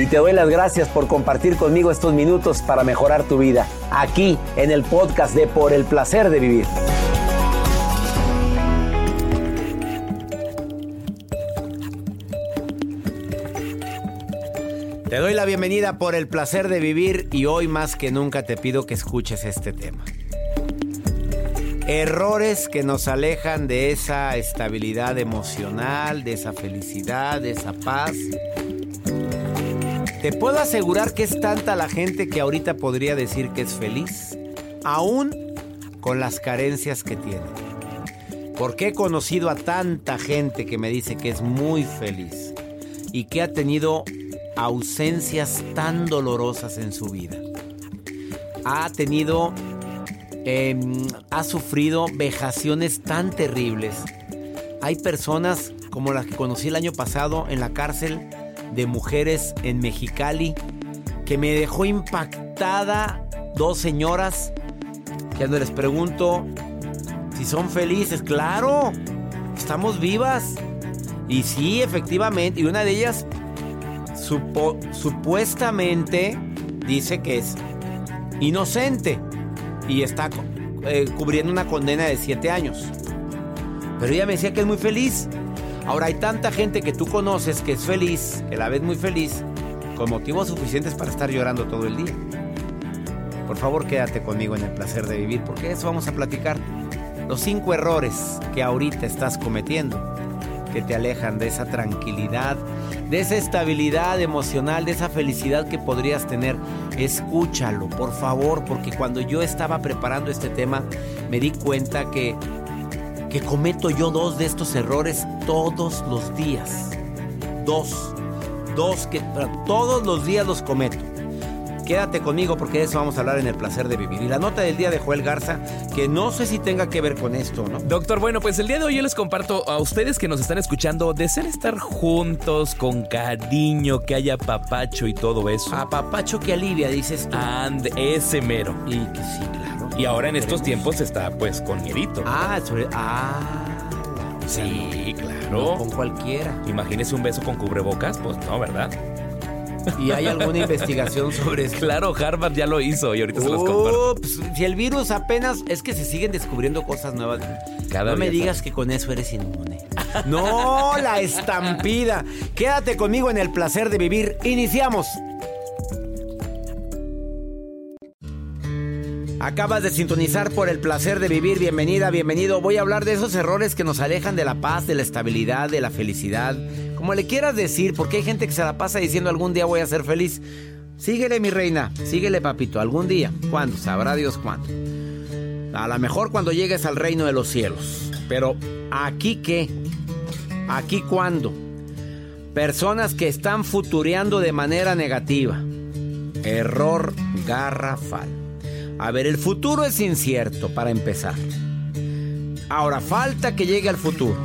Y te doy las gracias por compartir conmigo estos minutos para mejorar tu vida, aquí en el podcast de Por el Placer de Vivir. Te doy la bienvenida por el placer de vivir y hoy más que nunca te pido que escuches este tema. Errores que nos alejan de esa estabilidad emocional, de esa felicidad, de esa paz. Te puedo asegurar que es tanta la gente que ahorita podría decir que es feliz, aún con las carencias que tiene. Porque he conocido a tanta gente que me dice que es muy feliz y que ha tenido ausencias tan dolorosas en su vida. Ha tenido Em, ha sufrido vejaciones tan terribles. Hay personas como las que conocí el año pasado en la cárcel de mujeres en Mexicali que me dejó impactada dos señoras que cuando les pregunto si son felices, claro, estamos vivas. Y sí, efectivamente, y una de ellas supuestamente dice que es inocente y está eh, cubriendo una condena de 7 años. Pero ella me decía que es muy feliz. Ahora hay tanta gente que tú conoces que es feliz, que la ves muy feliz, con motivos suficientes para estar llorando todo el día. Por favor, quédate conmigo en el placer de vivir, porque eso vamos a platicar. Los cinco errores que ahorita estás cometiendo, que te alejan de esa tranquilidad, de esa estabilidad emocional, de esa felicidad que podrías tener. Escúchalo, por favor, porque cuando yo estaba preparando este tema me di cuenta que, que cometo yo dos de estos errores todos los días. Dos. Dos que todos los días los cometo. Quédate conmigo porque de eso vamos a hablar en el placer de vivir. Y la nota del día de Joel Garza, que no sé si tenga que ver con esto, ¿no? Doctor, bueno, pues el día de hoy yo les comparto a ustedes que nos están escuchando, desean estar juntos, con cariño, que haya papacho y todo eso. A papacho que alivia, dices tú. And ese mero. Y que sí, claro. Y ahora en estos tiempos está pues con miedito. Ah, sobre... Ah. Sí, claro. con cualquiera. Imagínese un beso con cubrebocas, pues no, ¿verdad? ¿Y hay alguna investigación sobre eso? Claro, Harvard ya lo hizo y ahorita se los comparto. si el virus apenas es que se siguen descubriendo cosas nuevas. no me digas que con eso eres inmune. no, la estampida. Quédate conmigo en el placer de vivir. Iniciamos. Acabas de sintonizar por el placer de vivir. Bienvenida, bienvenido. Voy a hablar de esos errores que nos alejan de la paz, de la estabilidad, de la felicidad. Como le quieras decir, porque hay gente que se la pasa diciendo algún día voy a ser feliz. Síguele, mi reina. Síguele, papito. Algún día. ¿Cuándo? Sabrá Dios cuándo. A lo mejor cuando llegues al reino de los cielos. Pero, ¿aquí qué? ¿Aquí cuándo? Personas que están futureando de manera negativa. Error garrafal. A ver, el futuro es incierto para empezar. Ahora falta que llegue al futuro.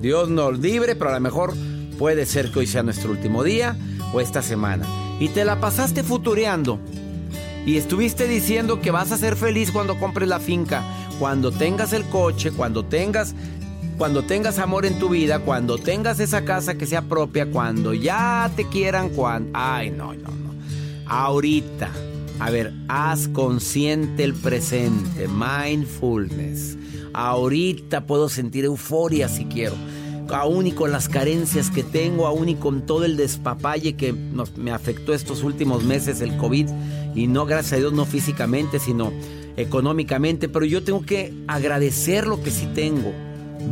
Dios nos libre, pero a lo mejor puede ser que hoy sea nuestro último día o esta semana. Y te la pasaste futureando. Y estuviste diciendo que vas a ser feliz cuando compres la finca, cuando tengas el coche, cuando tengas cuando tengas amor en tu vida, cuando tengas esa casa que sea propia, cuando ya te quieran, cuando... Ay, no, no, no. Ahorita a ver, haz consciente el presente, mindfulness. Ahorita puedo sentir euforia si quiero. Aún y con las carencias que tengo, aún y con todo el despapalle que me afectó estos últimos meses el COVID. Y no, gracias a Dios, no físicamente, sino económicamente. Pero yo tengo que agradecer lo que sí tengo,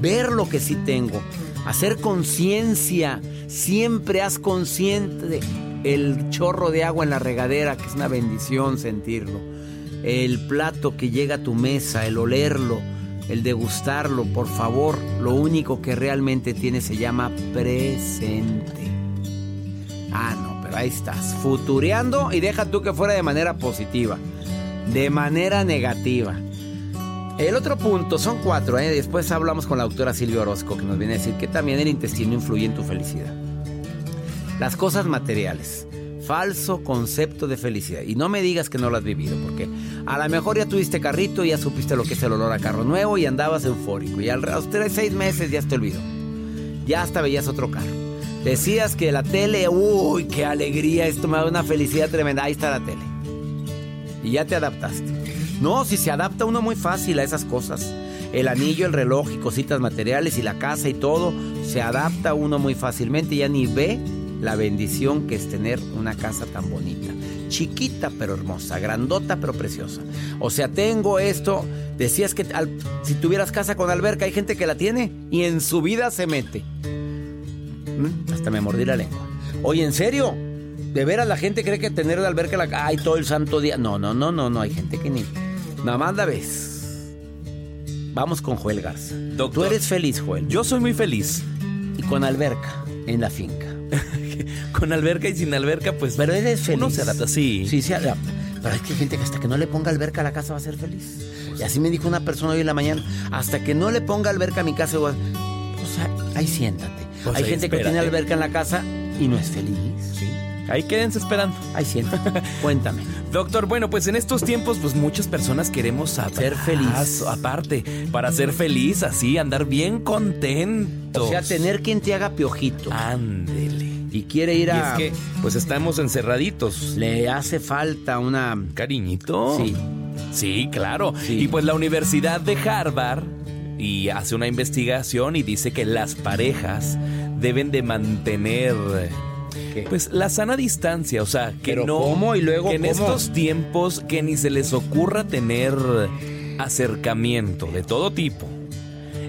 ver lo que sí tengo, hacer conciencia. Siempre haz consciente el chorro de agua en la regadera, que es una bendición sentirlo, el plato que llega a tu mesa, el olerlo, el degustarlo, por favor, lo único que realmente tiene se llama presente. Ah, no, bárbaro, ahí estás, futureando y deja tú que fuera de manera positiva, de manera negativa. El otro punto, son cuatro, ¿eh? después hablamos con la doctora Silvia Orozco que nos viene a decir que también el intestino influye en tu felicidad. Las cosas materiales, falso concepto de felicidad. Y no me digas que no lo has vivido, porque a lo mejor ya tuviste carrito ya supiste lo que es el olor a carro nuevo y andabas eufórico. Y al de seis meses ya te olvidó. Ya hasta veías otro carro. Decías que la tele, uy, qué alegría, esto me da una felicidad tremenda. Ahí está la tele. Y ya te adaptaste. No, si se adapta uno muy fácil a esas cosas. El anillo, el reloj y cositas materiales y la casa y todo, se adapta uno muy fácilmente. Ya ni ve la bendición que es tener una casa tan bonita. Chiquita pero hermosa, grandota pero preciosa. O sea, tengo esto. Decías que si tuvieras casa con alberca, hay gente que la tiene y en su vida se mete. Mm, hasta me mordí la lengua. Oye, ¿en serio? ¿De veras la gente cree que tener la alberca la ay todo el santo día? No, no, no, no, no. Hay gente que ni. Nada más la ves. Vamos con Joel Garza. Doctor, Tú eres feliz, Joel. Yo soy muy feliz. Y con alberca en la finca. con alberca y sin alberca, pues. Pero eres feliz. No se adapta, sí. Sí, se adapta. Pero hay gente que hasta que no le ponga alberca a la casa va a ser feliz. Y así me dijo una persona hoy en la mañana. Hasta que no le ponga alberca a mi casa, o sea, ahí siéntate. Pues hay gente que tiene alberca en la casa y no es feliz. Sí. Ahí quédense esperando. Ahí siéntate. Cuéntame. Doctor, bueno, pues en estos tiempos, pues muchas personas queremos ser feliz. Aparte, para ser feliz, así, andar bien contento. O sea, tener quien te haga piojito. Ándele. Y quiere ir a. Es que, pues estamos encerraditos. Le hace falta una. Cariñito. Sí. Sí, claro. Y pues la Universidad de Harvard y hace una investigación y dice que las parejas deben de mantener pues la sana distancia, o sea, que no ¿cómo? y luego que en estos tiempos que ni se les ocurra tener acercamiento de todo tipo.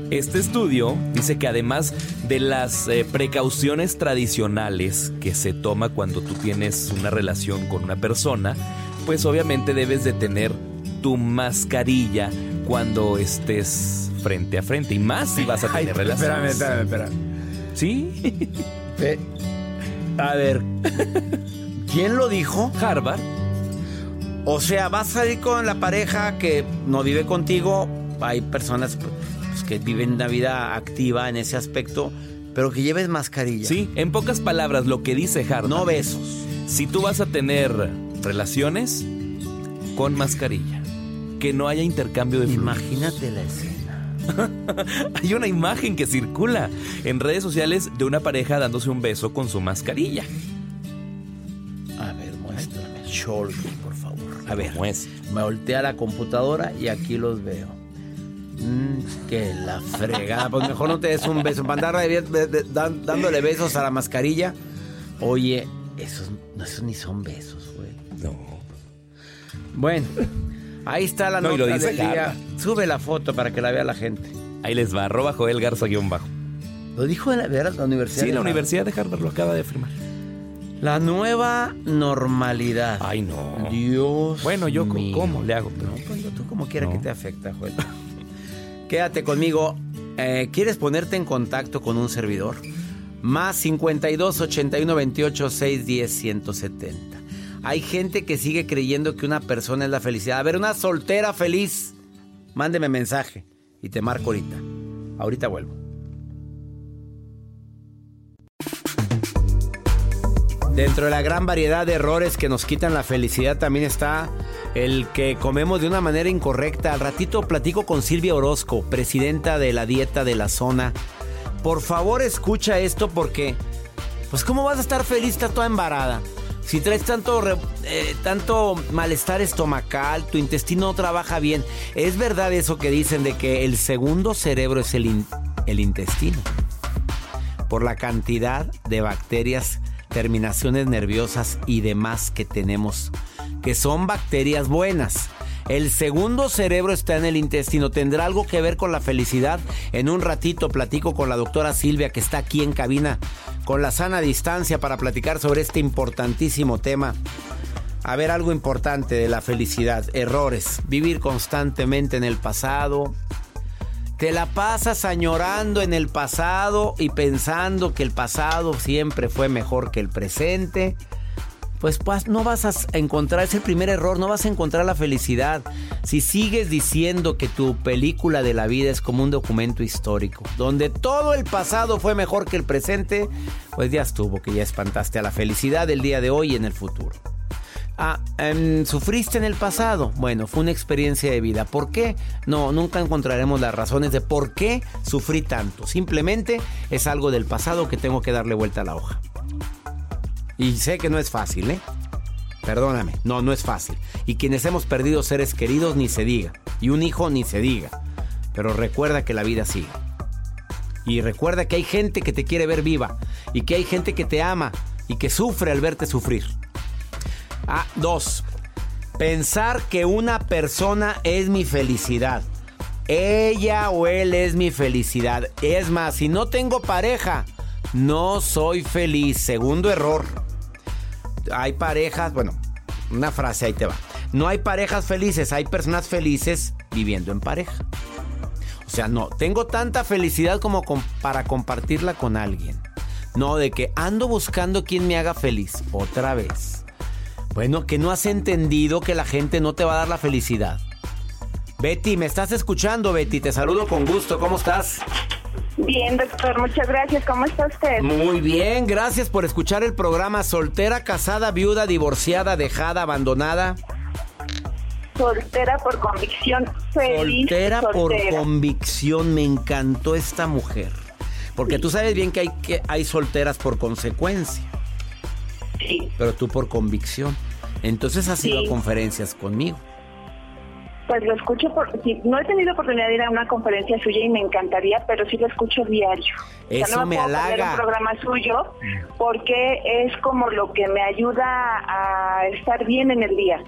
Este estudio dice que además de las eh, precauciones tradicionales que se toma cuando tú tienes una relación con una persona, pues obviamente debes de tener tu mascarilla cuando estés frente a frente y más si vas a tener relaciones. Espérame, espérame, espérame. ¿Sí? A ver, ¿quién lo dijo? Harvard. O sea, vas a salir con la pareja que no vive contigo. Hay personas pues, que viven una vida activa en ese aspecto, pero que lleves mascarilla. Sí, en pocas palabras, lo que dice Harvard. No besos. Si tú vas a tener relaciones, con mascarilla. Que no haya intercambio de fluidos. Imagínate la escena. Hay una imagen que circula en redes sociales de una pareja dándose un beso con su mascarilla. A ver, muéstrame. Show por favor. A ver, me volteé a la computadora y aquí los veo. Mm, que la fregada. Pues mejor no te des un beso. Para andar dándole besos a la mascarilla. Oye, esos, esos ni son besos, güey. No. Bueno. Ahí está la nota del día. Sube la foto para que la vea la gente. Ahí les va, arroba Joel Garza guion bajo. ¿Lo dijo de la, la universidad? Sí, la Universidad de Harvard lo acaba de afirmar. La nueva normalidad. Ay, no. Dios. Bueno, yo cómo le hago. No, pues tú como quieras que te afecta, Joel. Quédate conmigo. Eh, ¿Quieres ponerte en contacto con un servidor? Más 52 81 28 610 170. Hay gente que sigue creyendo que una persona es la felicidad. A ver, una soltera feliz. Mándeme mensaje y te marco ahorita. Ahorita vuelvo. Dentro de la gran variedad de errores que nos quitan la felicidad también está el que comemos de una manera incorrecta. Al ratito platico con Silvia Orozco, presidenta de la dieta de la zona. Por favor escucha esto porque, pues ¿cómo vas a estar feliz? Está toda embarada. Si traes tanto, eh, tanto malestar estomacal, tu intestino no trabaja bien. Es verdad eso que dicen de que el segundo cerebro es el, el intestino. Por la cantidad de bacterias, terminaciones nerviosas y demás que tenemos, que son bacterias buenas. El segundo cerebro está en el intestino. ¿Tendrá algo que ver con la felicidad? En un ratito platico con la doctora Silvia que está aquí en cabina con la sana distancia para platicar sobre este importantísimo tema. A ver, algo importante de la felicidad. Errores. Vivir constantemente en el pasado. Te la pasas añorando en el pasado y pensando que el pasado siempre fue mejor que el presente. Pues, pues no vas a encontrar, es el primer error, no vas a encontrar la felicidad. Si sigues diciendo que tu película de la vida es como un documento histórico, donde todo el pasado fue mejor que el presente, pues ya estuvo, que ya espantaste a la felicidad del día de hoy y en el futuro. Ah, em, ¿sufriste en el pasado? Bueno, fue una experiencia de vida. ¿Por qué? No, nunca encontraremos las razones de por qué sufrí tanto. Simplemente es algo del pasado que tengo que darle vuelta a la hoja. Y sé que no es fácil, ¿eh? Perdóname, no, no es fácil. Y quienes hemos perdido seres queridos ni se diga. Y un hijo ni se diga. Pero recuerda que la vida sigue. Y recuerda que hay gente que te quiere ver viva. Y que hay gente que te ama y que sufre al verte sufrir. Ah, dos. Pensar que una persona es mi felicidad. Ella o él es mi felicidad. Es más, si no tengo pareja, no soy feliz. Segundo error. Hay parejas, bueno, una frase ahí te va. No hay parejas felices, hay personas felices viviendo en pareja. O sea, no, tengo tanta felicidad como para compartirla con alguien. No, de que ando buscando quien me haga feliz. Otra vez. Bueno, que no has entendido que la gente no te va a dar la felicidad. Betty, ¿me estás escuchando, Betty? Te saludo con gusto. ¿Cómo estás? Bien, doctor, muchas gracias. ¿Cómo está usted? Muy bien, gracias por escuchar el programa Soltera, casada, viuda, divorciada, dejada, abandonada. Soltera por convicción, feliz. Soltera, por convicción, me encantó esta mujer. Porque tú sabes bien que hay, que hay solteras por consecuencia. Sí. Pero tú por convicción. Entonces has ido a conferencias conmigo. Pues lo escucho, por, no he tenido oportunidad de ir a una conferencia suya y me encantaría, pero sí lo escucho diario. Eso no me, halaga. un programa suyo porque es como lo que me ayuda a estar bien en el día.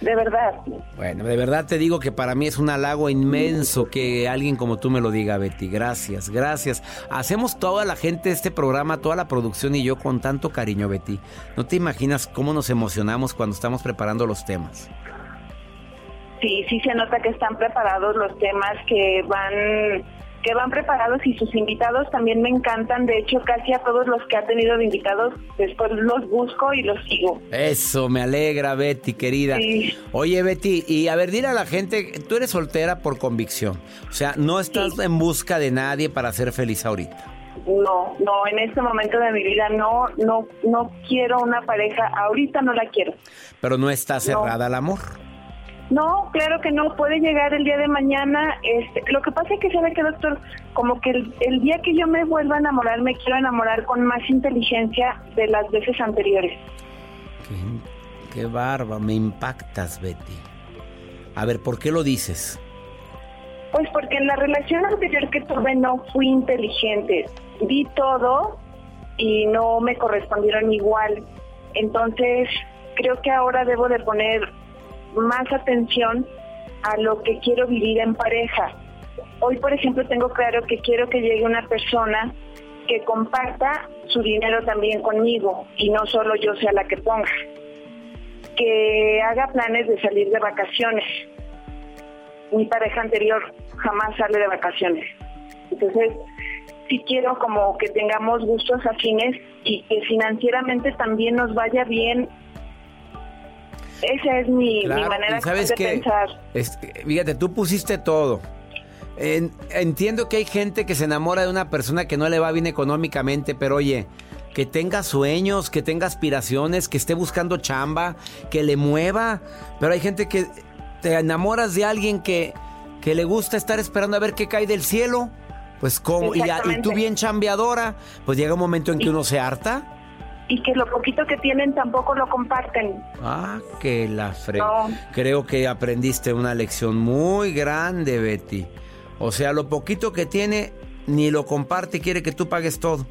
De verdad. Bueno, de verdad te digo que para mí es un halago inmenso que alguien como tú me lo diga, Betty. Gracias, gracias. Hacemos toda la gente este programa, toda la producción y yo con tanto cariño, Betty. No te imaginas cómo nos emocionamos cuando estamos preparando los temas sí, sí se nota que están preparados los temas que van que van preparados y sus invitados también me encantan. De hecho, casi a todos los que ha tenido de invitados, después los busco y los sigo. Eso, me alegra, Betty, querida. Oye, Betty, y a ver, dile a la gente, tú eres soltera por convicción. O sea, no estás en busca de nadie para ser feliz ahorita. No, no, en este momento de mi vida no, no, no quiero una pareja. Ahorita no la quiero. Pero no está cerrada al amor. No, claro que no, puede llegar el día de mañana. Este, lo que pasa es que sabe que, doctor, como que el, día que yo me vuelva a enamorar, me quiero enamorar con más inteligencia de las veces anteriores. Qué, qué barba, me impactas, Betty. A ver, ¿por qué lo dices? Pues porque en la relación anterior que tuve no fui inteligente. Di todo y no me correspondieron igual. Entonces, creo que ahora debo de poner más atención a lo que quiero vivir en pareja. Hoy, por ejemplo, tengo claro que quiero que llegue una persona que comparta su dinero también conmigo y no solo yo sea la que ponga. Que haga planes de salir de vacaciones. Mi pareja anterior jamás sale de vacaciones. Entonces, sí quiero como que tengamos gustos afines y que financieramente también nos vaya bien esa es mi, manera ¿sabes de pensar. fíjate, tú pusiste todo. entiendo que hay gente que se enamora de una persona que no le va bien económicamente, pero oye, que tenga sueños, que tenga aspiraciones, que esté buscando chamba, que le mueva. Pero hay gente que te enamoras de alguien que, que le gusta estar esperando a ver qué cae del cielo. Pues como, y, y, tú bien chambeadora, pues llega un momento en que uno se harta y que lo poquito que tienen tampoco lo comparten. Ah, que la fre... Creo que aprendiste una lección muy grande, Betty. O sea, lo poquito que tiene ni lo comparte y quiere que tú pagues todo.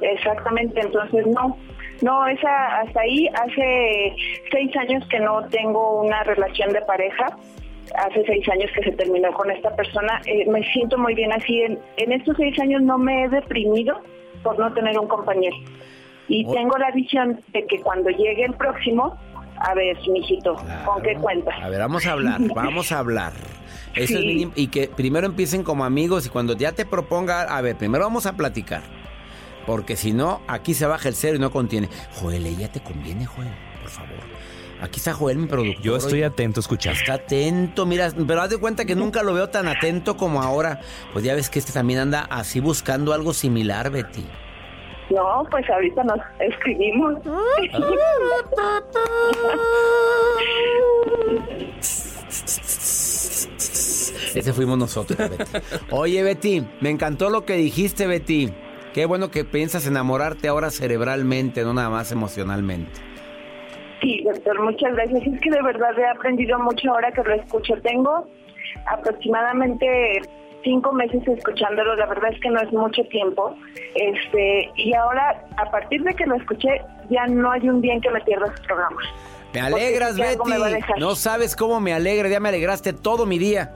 Exactamente, entonces no. No, esa hasta ahí hace seis años que no tengo una relación de pareja. Hace seis años que se terminó con esta persona. Eh, me siento muy bien así. En, en estos seis años no me he deprimido por no tener un compañero. Y tengo la visión de que cuando llegue el próximo, a ver, mijito, ¿con qué cuenta? A ver, vamos a hablar, vamos a hablar. Eso es y que primero empiecen como amigos y cuando ya te proponga, a ver, primero vamos a platicar. Porque si no, aquí se baja el cero y no contiene. Joel, ella te conviene, Joel. por favor. Aquí está Joel, mi productor. Yo estoy atento a escuchar. Está atento, mira, pero haz de cuenta que nunca lo veo tan atento como ahora. Pues ya ves que este también anda así buscando algo similar, Betty. No, pues ahorita nos escribimos. Ese fuimos nosotros, Betty. Oye, Betty, me encantó lo que dijiste, Betty. Qué bueno que piensas enamorarte ahora cerebralmente, no nada más emocionalmente. Sí, doctor, muchas gracias. Es que de verdad he aprendido mucho ahora que lo escucho. Tengo aproximadamente cinco meses escuchándolo, la verdad es que no es mucho tiempo. Este, y ahora, a partir de que lo escuché, ya no hay un día en que me pierda sus programas. Me alegras, me a Betty. dejar. No sabes cómo me alegra, ya me alegraste todo mi día.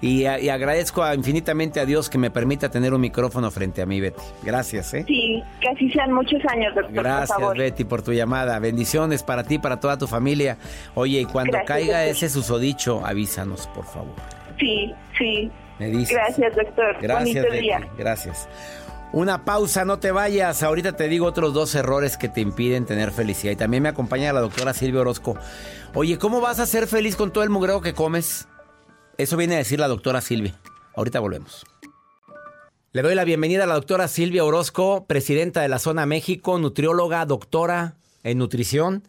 Y, a- y agradezco a- infinitamente a Dios que me permita tener un micrófono frente a mí, Betty. Gracias, ¿eh? Sí, que así sean muchos años, doctor, por Gracias, favor. Betty, por tu llamada. Bendiciones para ti, para toda tu familia. Oye, y cuando Gracias, caiga doctor. ese susodicho, avísanos, por favor. Sí, sí. Me dices. Gracias, doctor. Gracias, Bonito día. Gracias. Una pausa, no te vayas. Ahorita te digo otros dos errores que te impiden tener felicidad. Y también me acompaña la doctora Silvia Orozco. Oye, ¿cómo vas a ser feliz con todo el mugreo que comes? Eso viene a decir la doctora Silvia. Ahorita volvemos. Le doy la bienvenida a la doctora Silvia Orozco, presidenta de la Zona México, nutrióloga, doctora en nutrición.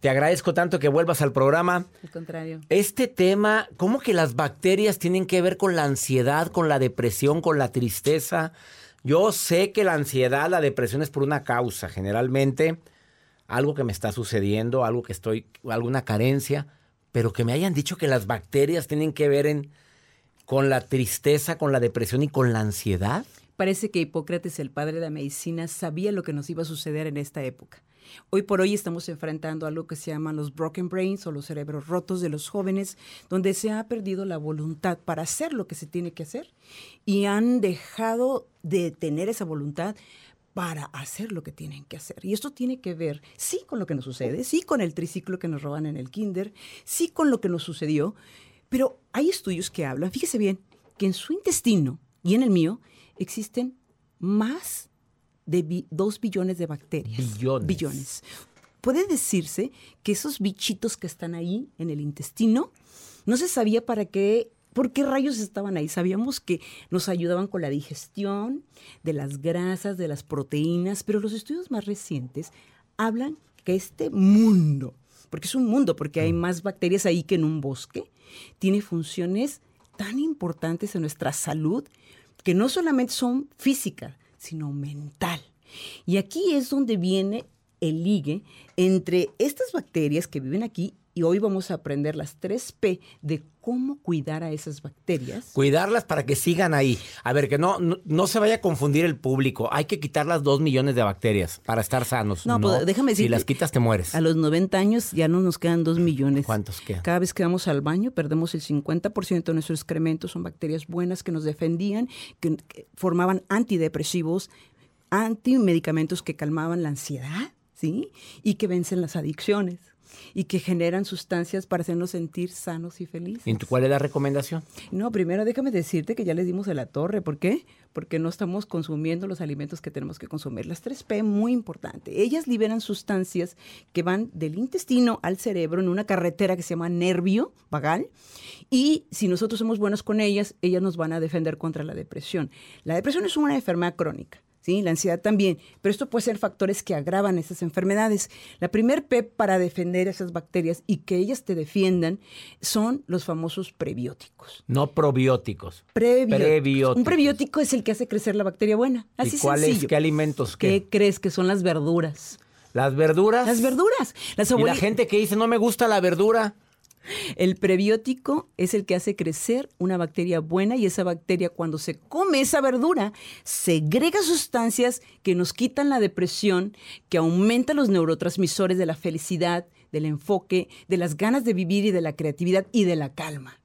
Te agradezco tanto que vuelvas al programa. Al contrario. Este tema, ¿cómo que las bacterias tienen que ver con la ansiedad, con la depresión, con la tristeza? Yo sé que la ansiedad, la depresión es por una causa, generalmente algo que me está sucediendo, algo que estoy, alguna carencia, pero que me hayan dicho que las bacterias tienen que ver en, con la tristeza, con la depresión y con la ansiedad. Parece que Hipócrates, el padre de la medicina, sabía lo que nos iba a suceder en esta época. Hoy por hoy estamos enfrentando algo que se llaman los broken brains o los cerebros rotos de los jóvenes, donde se ha perdido la voluntad para hacer lo que se tiene que hacer y han dejado de tener esa voluntad para hacer lo que tienen que hacer. Y esto tiene que ver, sí, con lo que nos sucede, sí, con el triciclo que nos roban en el kinder, sí, con lo que nos sucedió, pero hay estudios que hablan, fíjese bien, que en su intestino y en el mío existen más de 2 billones de bacterias. Billones. Billones. Puede decirse que esos bichitos que están ahí en el intestino, no se sabía para qué, por qué rayos estaban ahí. Sabíamos que nos ayudaban con la digestión de las grasas, de las proteínas, pero los estudios más recientes hablan que este mundo, porque es un mundo, porque hay más bacterias ahí que en un bosque, tiene funciones tan importantes en nuestra salud que no solamente son físicas, sino mental. Y aquí es donde viene el ligue entre estas bacterias que viven aquí y hoy vamos a aprender las 3P de cómo cuidar a esas bacterias. Cuidarlas para que sigan ahí. A ver, que no, no, no se vaya a confundir el público. Hay que quitar las dos millones de bacterias para estar sanos. No, pues, déjame Si decirte- las quitas, te mueres. A los 90 años ya no nos quedan 2 millones. ¿Cuántos quedan? Cada vez que vamos al baño perdemos el 50% de nuestros excrementos. Son bacterias buenas que nos defendían, que, que formaban antidepresivos, antimedicamentos que calmaban la ansiedad, ¿sí? Y que vencen las adicciones y que generan sustancias para hacernos sentir sanos y felices. ¿Y tú cuál es la recomendación? No, primero déjame decirte que ya les dimos a la torre. ¿Por qué? Porque no estamos consumiendo los alimentos que tenemos que consumir. Las 3P, muy importante. Ellas liberan sustancias que van del intestino al cerebro en una carretera que se llama nervio vagal. Y si nosotros somos buenos con ellas, ellas nos van a defender contra la depresión. La depresión es una enfermedad crónica. ¿Sí? La ansiedad también, pero esto puede ser factores que agravan esas enfermedades. La primer P para defender esas bacterias y que ellas te defiendan son los famosos prebióticos. No probióticos. Prebióticos. Prebióticos. Un prebiótico es el que hace crecer la bacteria buena. Así ¿Y cuál sencillo. es? ¿Qué alimentos? ¿Qué? ¿Qué crees que son las verduras? Las verduras. Las verduras. Las Y la gente que dice, no me gusta la verdura. El prebiótico es el que hace crecer una bacteria buena y esa bacteria cuando se come esa verdura segrega sustancias que nos quitan la depresión, que aumentan los neurotransmisores de la felicidad, del enfoque, de las ganas de vivir y de la creatividad y de la calma.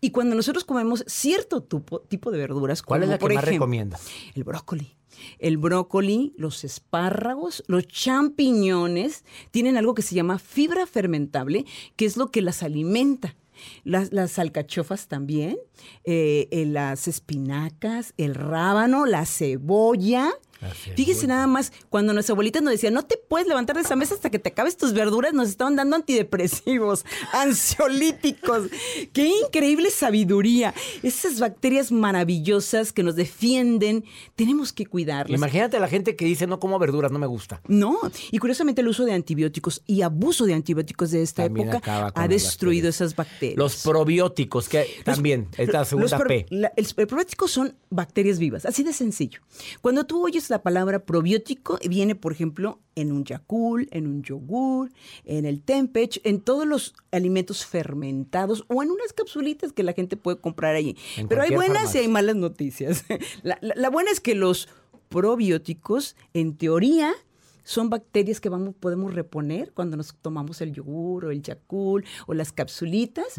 Y cuando nosotros comemos cierto tipo de verduras, ¿Cuál es la que por más ejemplo, recomiendas? El brócoli. El brócoli, los espárragos, los champiñones tienen algo que se llama fibra fermentable, que es lo que las alimenta. Las, las alcachofas también, eh, eh, las espinacas, el rábano, la cebolla. Así es, Fíjese bueno. nada más, cuando nuestra abuelita nos decía, no te puedes levantar de esa mesa hasta que te acabes tus verduras, nos estaban dando antidepresivos, ansiolíticos. ¡Qué increíble sabiduría! Esas bacterias maravillosas que nos defienden, tenemos que cuidarlas. Imagínate a la gente que dice, no como verduras, no me gusta. No, y curiosamente el uso de antibióticos y abuso de antibióticos de esta También época ha destruido bacterias. esas bacterias. Los probióticos, que también, es la Los segunda P. la- el, el probiótico son bacterias vivas, así de sencillo. Cuando tú oyes la palabra probiótico, viene, por ejemplo, en un Yakult, en un yogur, en el Tempech, en todos los alimentos fermentados o en unas capsulitas que la gente puede comprar allí. En Pero hay buenas farmacia. y hay malas noticias. La, la- la buena es que los probióticos, en teoría, son bacterias que vamos, podemos reponer cuando nos tomamos el yogur o el Yakult o las capsulitas.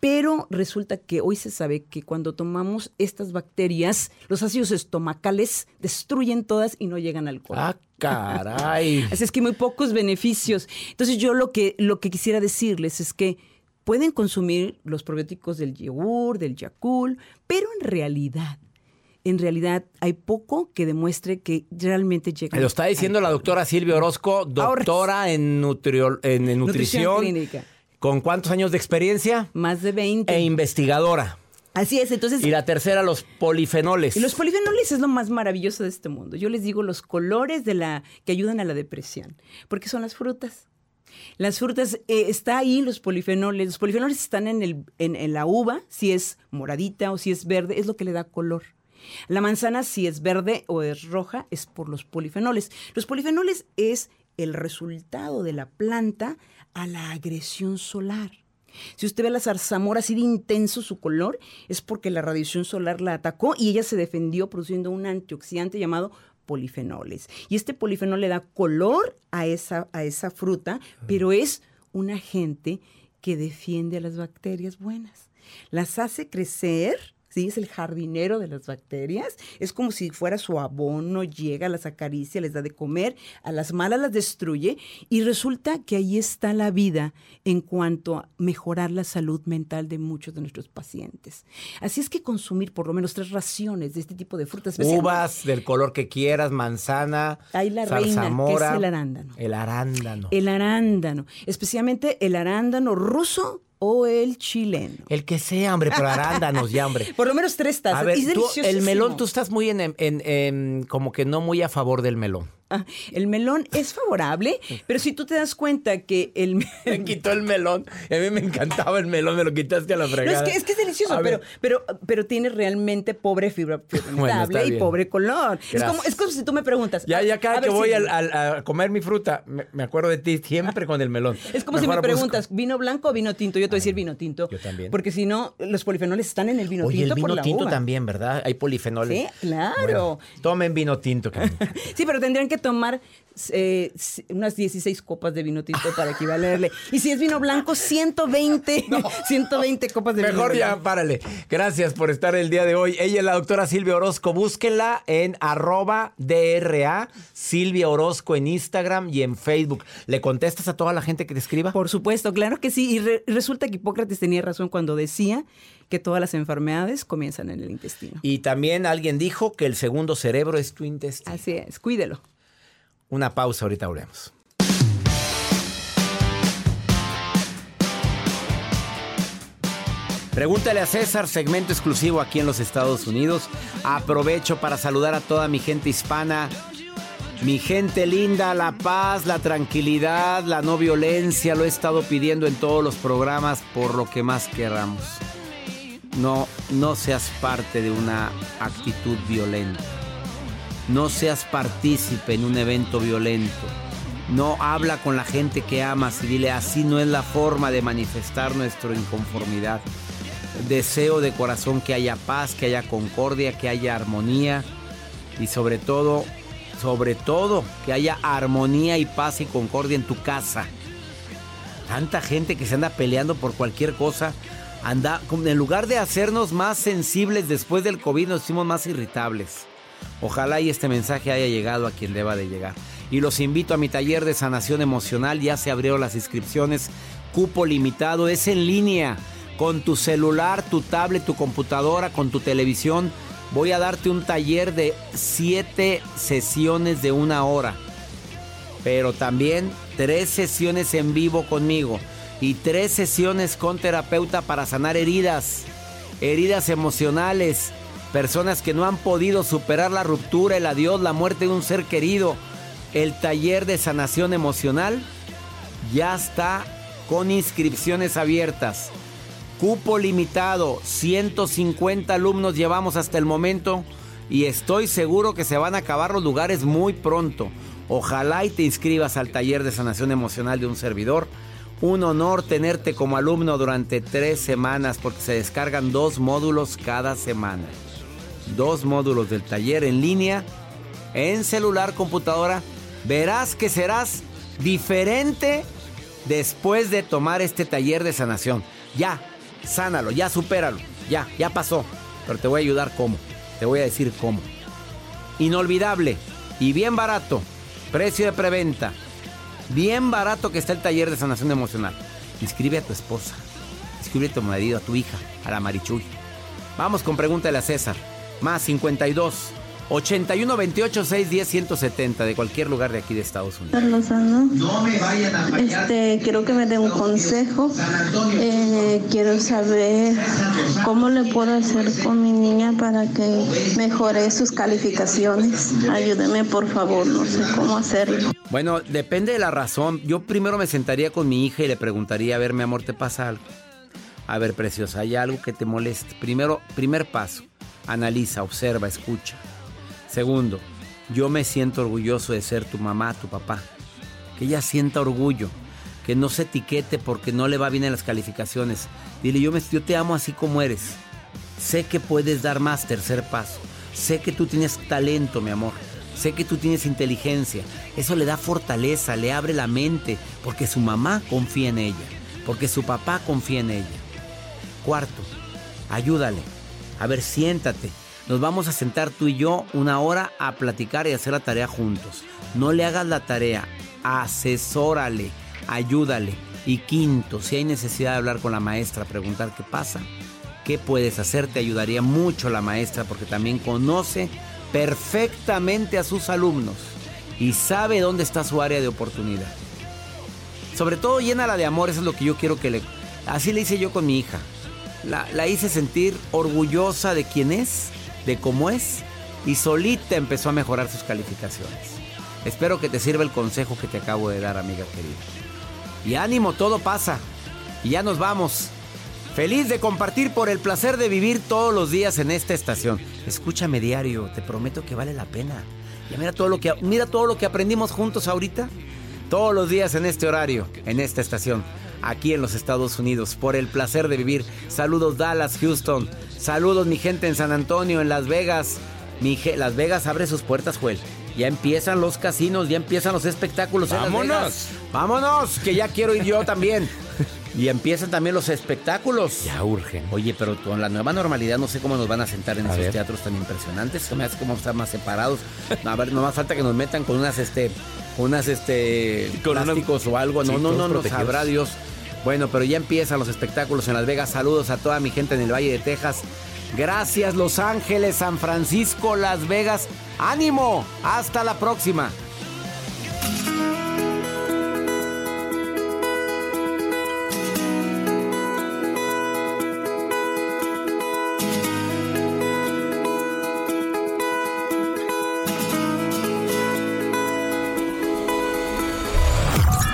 Pero resulta que hoy se sabe que cuando tomamos estas bacterias, los ácidos estomacales destruyen todas y no llegan al colon. Ah, caray. Así es que muy pocos beneficios. Entonces yo lo que, lo que quisiera decirles es que pueden consumir los probióticos del yogur, del Yakult, pero en realidad, en realidad hay poco que demuestre que realmente llegan. Lo está diciendo la doctora Silvia Orozco, doctora en, en Nutrición nutrición. clínica. ¿Con cuántos años de experiencia? Más de 20. E investigadora. Así es, entonces... Y la tercera, los polifenoles. Y los polifenoles es lo más maravilloso de este mundo. Yo les digo los colores de la que ayudan a la depresión, porque son las frutas. Las frutas, eh, está ahí los polifenoles. Los polifenoles están en, el, en, en la uva, si es moradita o si es verde, es lo que le da color. La manzana, si es verde o es roja, es por los polifenoles. Los polifenoles es el resultado de la planta a la agresión solar. Si usted ve la zarzamora así de intenso su color, es porque la radiación solar la atacó y ella se defendió produciendo un antioxidante llamado polifenoles. Y este polifenol le da color a esa, a esa fruta, pero es un agente que defiende a las bacterias buenas. Las hace crecer. Sí, es el jardinero de las bacterias. Es como si fuera su abono, llega, las acaricia, les da de comer, a las malas las destruye y resulta que ahí está la vida en cuanto a mejorar la salud mental de muchos de nuestros pacientes. Así es que consumir por lo menos tres raciones de este tipo de frutas. Uvas del color que quieras, manzana, la reina, que es el arándano. El arándano. El arándano, especialmente el arándano ruso o el chileno. El que sea, hombre, pero arándanos ya, hombre. Por lo menos tres tazas. A ver, y es tú, el melón, tú estás muy en, en- en- como que no muy a favor del melón. Ah, el melón es favorable, pero si tú te das cuenta que el me- quitó el melón. A mí me encantaba el melón, me lo quitaste a la No, fregada. es que, es que es delicioso, pero, pero, pero tiene realmente pobre fibra Bueno, y pobre color. Es como, es como si tú me preguntas. Ya, ya cada que ver, voy sí, al- al- a comer mi fruta, me, me acuerdo de ti siempre con el melón. Es como si me busco- preguntas, ¿vino blanco o vino tinto? Yo te voy a decir vino tinto. yo también. Porque si no, los polifenoles están en el vino Oye, tinto el por vino la tinto uva. también, ¿verdad? Hay polifenoles. Sí, claro. Bueno, tomen vino tinto. Sí, pero tendrían que tomar eh, unas 16 copas de vino tinto para equivalerle. Y si es vino blanco, 120, 120 copas de Mejor vino ya, tinto. párale. Gracias por estar el día de hoy. Ella es la doctora Silvia Orozco. Búsquenla en arroba DRA, Silvia Orozco en Instagram y en Facebook. ¿Le contestas a toda la gente que te escriba? Por supuesto, claro que sí. Y re- resulta que Hipócrates tenía razón cuando decía que todas las enfermedades comienzan en el intestino. Y también alguien dijo que el segundo cerebro es tu intestino. Así es, cuídelo. Una pausa, ahorita volvemos. Pregúntale a César, segmento exclusivo aquí en los Estados Unidos. Aprovecho para saludar a toda mi gente hispana. Mi gente linda, la paz, la tranquilidad, la no violencia, lo he estado pidiendo en todos los programas por lo que más queramos. No, no seas parte de una actitud violenta. No seas partícipe en un evento violento. No habla con la gente que amas y dile así no es la forma de manifestar nuestra inconformidad. Deseo de corazón que haya paz, que haya concordia, que haya armonía y sobre todo, sobre todo, que haya armonía y paz y concordia en tu casa. Tanta gente que se anda peleando por cualquier cosa. Anda, en lugar de hacernos más sensibles después del COVID, nos hicimos más irritables. Ojalá y este mensaje haya llegado a quien deba de llegar. Y los invito a mi taller de sanación emocional. Ya se abrieron las inscripciones. Cupo limitado. Es en línea. Con tu celular, tu tablet, tu computadora, con tu televisión. voy a darte un taller de siete sesiones de una hora. Pero también tres sesiones en vivo conmigo y tres sesiones con terapeuta para sanar heridas, heridas emocionales, personas que no han podido superar la ruptura, el adiós, la muerte de un ser querido. El taller de sanación emocional ya está con inscripciones abiertas. Cupo limitado, 150 alumnos llevamos hasta el momento y estoy seguro que se van a acabar los lugares muy pronto. Ojalá y te inscribas al taller de sanación emocional de un servidor. Un honor tenerte como alumno durante tres semanas porque se descargan dos módulos cada semana. Dos módulos del taller en línea, en celular, computadora. Verás que serás diferente después de tomar este taller de sanación. Ya, sánalo, ya supéralo, ya, ya pasó. Pero te voy a ayudar cómo, te voy a decir cómo. Inolvidable y bien barato, precio de preventa. Bien barato que está el taller de sanación emocional. Inscribe a tu esposa, inscribe a tu marido, a tu hija, a la Marichuy. Vamos con pregúntale a César. Más 52 81 28 6 10 170 de cualquier lugar de aquí de Estados Unidos. No me vayan a. Este, quiero que me dé un consejo. Eh, quiero saber cómo le puedo hacer con mi niña para que mejore sus calificaciones. Ayúdeme, por favor, no sé cómo hacerlo. Bueno, depende de la razón. Yo primero me sentaría con mi hija y le preguntaría, a ver, mi amor, ¿te pasa algo? A ver, preciosa, ¿hay algo que te moleste? Primero, primer paso, analiza, observa, escucha. Segundo, yo me siento orgulloso de ser tu mamá, tu papá. Que ella sienta orgullo, que no se etiquete porque no le va bien en las calificaciones. Dile, yo, yo te amo así como eres. Sé que puedes dar más, tercer paso. Sé que tú tienes talento, mi amor. Sé que tú tienes inteligencia. Eso le da fortaleza, le abre la mente, porque su mamá confía en ella, porque su papá confía en ella. Cuarto, ayúdale. A ver, siéntate. Nos vamos a sentar tú y yo una hora a platicar y hacer la tarea juntos. No le hagas la tarea, asesórale, ayúdale. Y quinto, si hay necesidad de hablar con la maestra, preguntar qué pasa, qué puedes hacer, te ayudaría mucho la maestra porque también conoce perfectamente a sus alumnos y sabe dónde está su área de oportunidad. Sobre todo llénala de amor, eso es lo que yo quiero que le... Así le hice yo con mi hija. La, hice sentir orgullosa de quién es de cómo es y solita empezó a mejorar sus calificaciones. Espero que te sirva el consejo que te acabo de dar, amiga querida. Y ánimo, todo pasa. Y ya nos vamos. Feliz de compartir por el placer de vivir todos los días en esta estación. Escúchame diario, te prometo que vale la pena. Y mira todo lo que mira todo lo que aprendimos juntos ahorita. Todos los días en este horario, en esta estación, aquí en los Estados Unidos, por el placer de vivir. Saludos Dallas, Houston. Saludos mi gente en San Antonio, en Las Vegas. Mi Las Vegas abre sus puertas, Joel. Ya empiezan los casinos, ya empiezan los espectáculos. ¡Vámonos! ¡Vámonos! Que ya quiero ir yo también. Y empiezan también los espectáculos. Ya urgen. Oye, pero con la nueva normalidad no sé cómo nos van a sentar en esos teatros tan impresionantes. Se me hace como estar más separados. A ver, no más falta que nos metan con unas, este, unas, este, con plásticos o algo. No, no, no, no, sabrá Dios. Bueno, pero ya empiezan los espectáculos en Las Vegas. Saludos a toda mi gente en el Valle de Texas. Gracias Los Ángeles, San Francisco, Las Vegas. ¡Ánimo! Hasta la próxima.